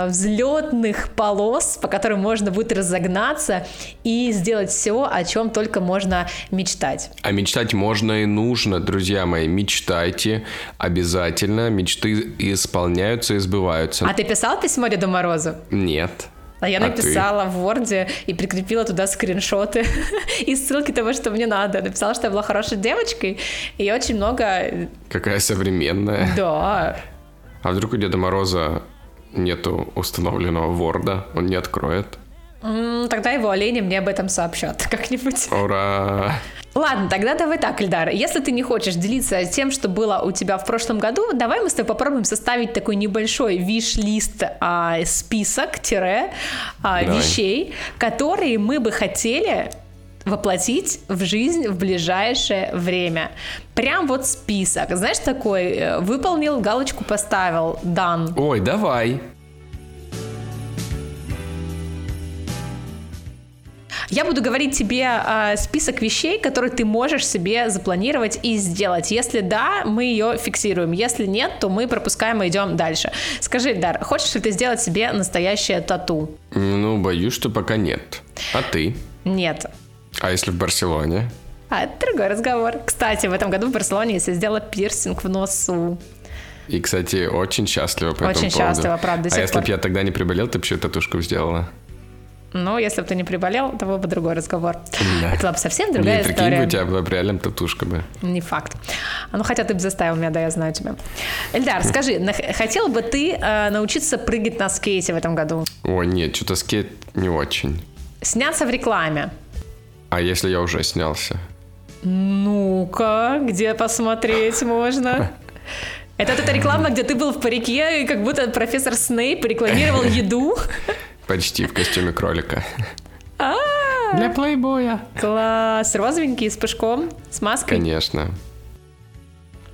взлетных полос, по которым можно будет разогнаться и сделать все, о чем только можно мечтать. А мечтать можно и нужно, друзья мои. Мечтайте обязательно. Мечты исполняются и сбываются. А ты писал письмо Деду Морозу? Нет. А я А ты? написала в Word и прикрепила туда скриншоты и ссылки того, что мне надо. Написала, что я была хорошей девочкой, и очень много... Какая современная. Да, А вдруг у Деда Мороза нету установленного ворда? Он не откроет? Тогда его олени мне об этом сообщат как-нибудь. Ура! Ладно, тогда давай так, Эльдар. Если ты не хочешь делиться тем, что было у тебя в прошлом году, давай мы с тобой попробуем составить такой небольшой виш-лист, а, список, тире, а, Давай. вещей, которые мы бы хотели воплотить в жизнь в ближайшее время. Прям вот список. Знаешь, такой, э, выполнил, галочку поставил, дан. Ой, давай. Я буду говорить тебе э, список вещей, которые ты можешь себе запланировать и сделать. Если да, мы ее фиксируем. Если нет, то мы пропускаем и идем дальше. Скажи, Дар, хочешь ли ты сделать себе настоящее тату? Ну, боюсь, что пока нет. А ты? Нет. А если в Барселоне? А это другой разговор. Кстати, в этом году в Барселоне я себе сделала пирсинг в носу. И, кстати, очень счастлива по Очень этому поводу. счастлива, правда, А если пор. бы я тогда не приболел, ты бы еще татушку сделала? Но если бы ты не приболел, то был бы другой разговор. Да. Это была бы совсем другая прикинь, история. бы у тебя была бы реально татушка бы. Не факт. Ну, хотя ты бы заставил меня, да, я знаю тебя. Эльдар, скажи, хотел бы ты э, научиться прыгать на скейте в этом году? О, нет, что-то скейт не очень. Сняться в рекламе? А если я уже снялся? Ну-ка, где посмотреть можно? Это эта реклама, где ты был в парике, и как будто профессор Снейп рекламировал еду. Почти в костюме кролика. А, Для плейбоя. Класс, розовенький, с пушком, с маской. Конечно.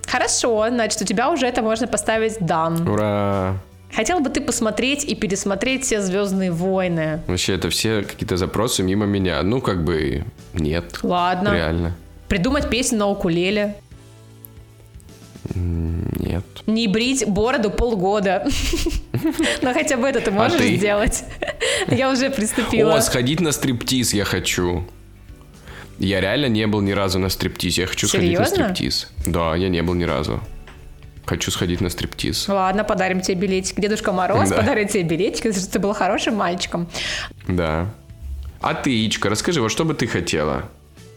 Хорошо, значит, у тебя уже это можно поставить дан. Ура! Хотел бы ты посмотреть и пересмотреть все Звездные войны? Вообще, это все какие-то запросы мимо меня. Ну, как бы, нет. Ладно. Реально. Придумать песню на укулеле. Нет. Не брить бороду полгода. Но хотя бы это ты можешь ты? сделать. Я уже приступила. О, сходить на стриптиз я хочу. Я реально не был ни разу на стриптизе. Я хочу сходить на стриптиз. Да, я не был ни разу. Хочу сходить на стриптиз. Ладно, подарим тебе билетик. Дедушка Мороз Да. подарит тебе билетик, потому что ты был хорошим мальчиком. Да. А ты, Ичка, расскажи, вот что бы ты хотела?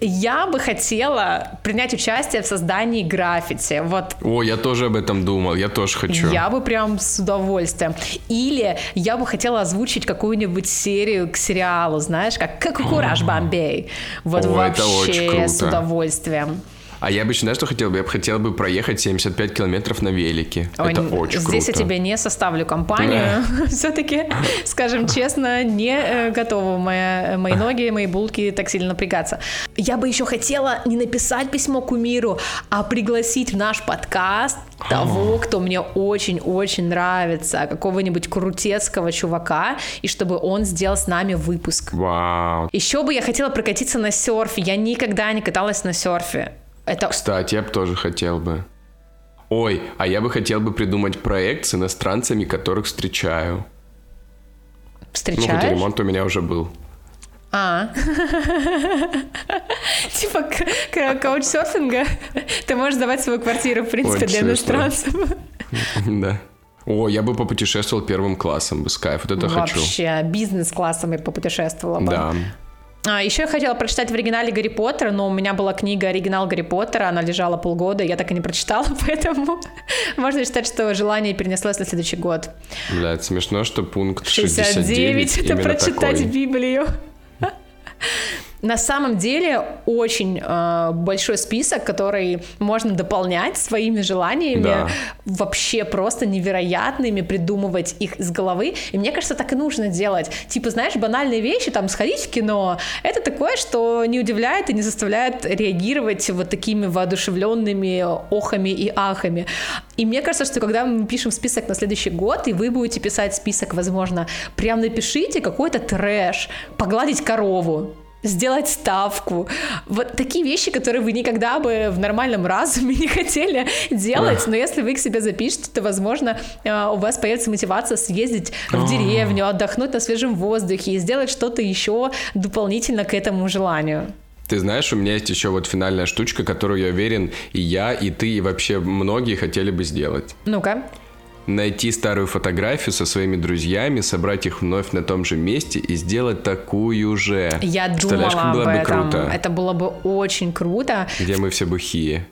Я бы хотела принять участие в создании граффити. Вот О, я тоже об этом думал, я тоже хочу. Я бы прям с удовольствием. Или я бы хотела озвучить какую-нибудь серию к сериалу, знаешь, как, как «Кураж Бомбей». Вот О, вообще с удовольствием. А я бы, еще, знаешь, что хотел бы? Я бы хотел бы проехать 75 километров на велике. Ой, это очень Здесь круто. я тебе не составлю компанию. Все-таки, скажем честно, не э, готова моя, мои ноги, мои булки так сильно напрягаться. Я бы еще хотела не написать письмо кумиру, а пригласить в наш подкаст того, кто мне очень-очень нравится, какого-нибудь крутецкого чувака, и чтобы он сделал с нами выпуск. Вау. Еще бы я хотела прокатиться на серфе. Я никогда не каталась на серфе. Это Кстати, я бы тоже хотел бы. Ой, а я бы хотел бы придумать проект с иностранцами, которых встречаю. Ну, хотя встречаешь? ремонт у меня уже был. А. Типа каучсерфинга. Ты можешь давать свою квартиру, в принципе, для иностранцев. Да. О, я бы попутешествовал первым классом бы с кайф. Вот это хочу. Вообще, бизнес-классом я попутешествовала бы. Да. А, еще я хотела прочитать в оригинале Гарри Поттера, но у меня была книга оригинал Гарри Поттера, она лежала полгода, я так и не прочитала, поэтому можно считать, что желание перенеслось на следующий год. Бля, это смешно, что пункт 69 69, это прочитать такой. Библию. На самом деле очень э, большой список, который можно дополнять своими желаниями, Да. вообще просто невероятными, придумывать их из головы. И мне кажется, так и нужно делать. Типа, знаешь, банальные вещи, там, сходить в кино, это такое, что не удивляет и не заставляет реагировать вот такими воодушевленными охами и ахами. И мне кажется, что когда мы пишем список на следующий год, и вы будете писать список, возможно, прям напишите какой-то трэш, погладить корову, сделать ставку. Вот такие вещи, которые вы никогда бы в нормальном разуме не хотели делать, но если вы их себе запишете, то, возможно, э, у вас появится мотивация съездить в деревню, отдохнуть на свежем воздухе и сделать что-то еще дополнительно к этому желанию. Ты знаешь, у меня есть еще вот финальная штучка, которую я уверен, и я, и ты, и вообще многие хотели бы сделать. Ну-ка. Найти старую фотографию со своими друзьями, собрать их вновь на том же месте и сделать такую же. Я думала об бы этом. круто, Это было бы очень круто. где мы все бухие.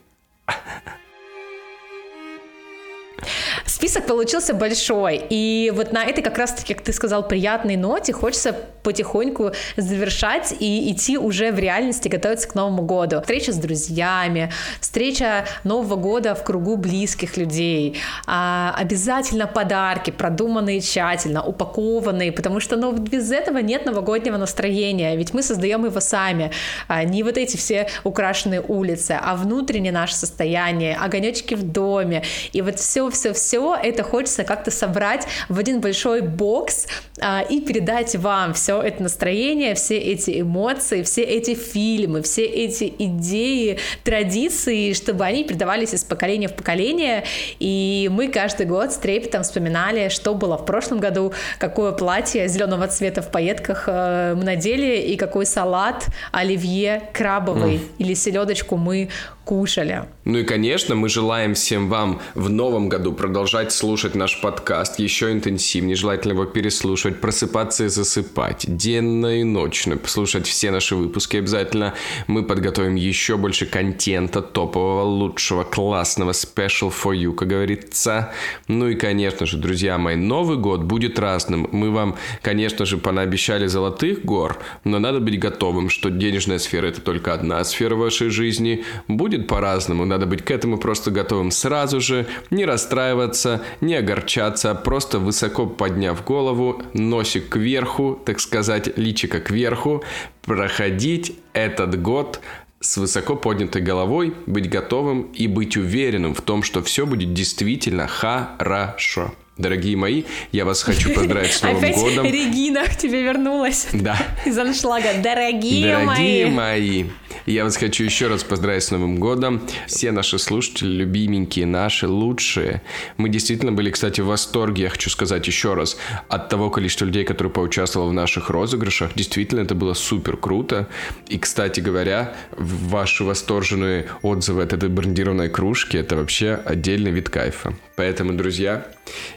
Список получился большой, и вот на этой как раз-таки, как ты сказал, приятной ноте хочется потихоньку завершать и идти уже в реальности, готовиться к Новому году. Встреча с друзьями, встреча Нового года в кругу близких людей, А, обязательно подарки, продуманные тщательно, упакованные, потому что ну, без этого нет новогоднего настроения, ведь мы создаем его сами, А, не вот эти все украшенные улицы, а внутреннее наше состояние, огонечки в доме, и вот все-все-все все это хочется как-то собрать в один большой бокс а, и передать вам все это настроение, все эти эмоции, все эти фильмы, все эти идеи, традиции, чтобы они передавались из поколения в поколение. И мы каждый год с трепетом вспоминали, что было в прошлом году, какое платье зеленого цвета в пайетках э, мы надели и какой салат оливье крабовый или селедочку мы кушали. Ну и, конечно, мы желаем всем вам в новом году продолжать слушать наш подкаст еще интенсивнее, желательно его переслушивать, просыпаться и засыпать, денно и ночно, послушать все наши выпуски обязательно. Мы подготовим еще больше контента, топового, лучшего, классного, special for you, как говорится. Ну и, конечно же, друзья мои, Новый год будет разным. Мы вам, конечно же, понаобещали золотых гор, но надо быть готовым, что денежная сфера – это только одна сфера вашей жизни. Будет по-разному, надо быть к этому просто готовым сразу же, не расстраиваться, не огорчаться, а просто высоко подняв голову, носик кверху, так сказать, личико кверху, проходить этот год с высоко поднятой головой, быть готовым и быть уверенным в том, что все будет действительно хорошо. Дорогие мои, я вас хочу поздравить с Новым Опять годом. Регина к тебе вернулась Да. из аншлага. Дорогие, Дорогие мои. мои, я вас хочу еще раз поздравить с Новым годом. Все наши слушатели, любименькие, наши, лучшие. Мы действительно были, кстати, в восторге, я хочу сказать еще раз, от того количества людей, которые поучаствовало в наших розыгрышах. Действительно, это было супер круто. И, кстати говоря, ваши восторженные отзывы от этой брендированной кружки, это вообще отдельный вид кайфа. Поэтому, друзья,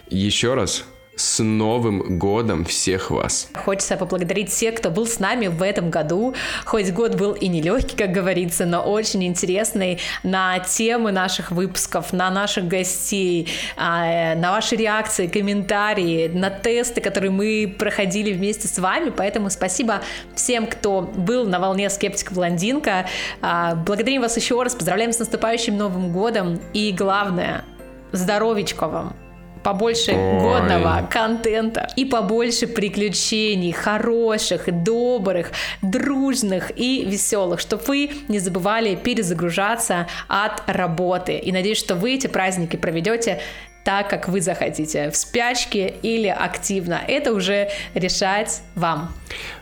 еще раз с Новым годом всех вас! Хочется поблагодарить всех, кто был с нами в этом году. Хоть год был и нелегкий, как говорится, но очень интересный на темы наших выпусков, на наших гостей, а, на ваши реакции, комментарии, на тесты, которые мы проходили вместе с вами. Поэтому спасибо всем, кто был на волне скептика блондинка. А, Благодарим вас еще раз, поздравляем с наступающим Новым годом и главное, здоровичка вам побольше Ой. годного контента и побольше приключений, хороших, добрых, дружных и веселых, чтобы вы не забывали перезагружаться от работы. И надеюсь, что вы эти праздники проведете так, как вы захотите, в спячке или активно. Это уже решать вам.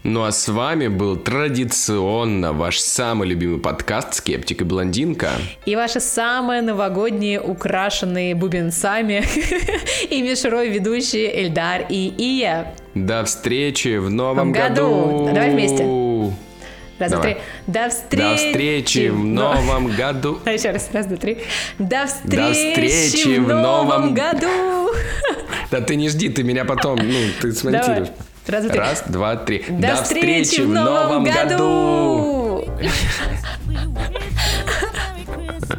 Ну а с вами был традиционно ваш самый любимый подкаст «Скептик и блондинка». И ваши самые новогодние, украшенные бубенцами и мишерой ведущие Эльдар и Ия. До встречи в новом году. году! Давай вместе. Раз, два, три. До встречи! До встречи в новом году! А еще раз, раз, два, три. До встречи, До встречи в новом году! Да ты не жди, ты меня потом, ну, ты смонтируешь. Раз, два, три. Раз, два, три. До, встречи, в новом году!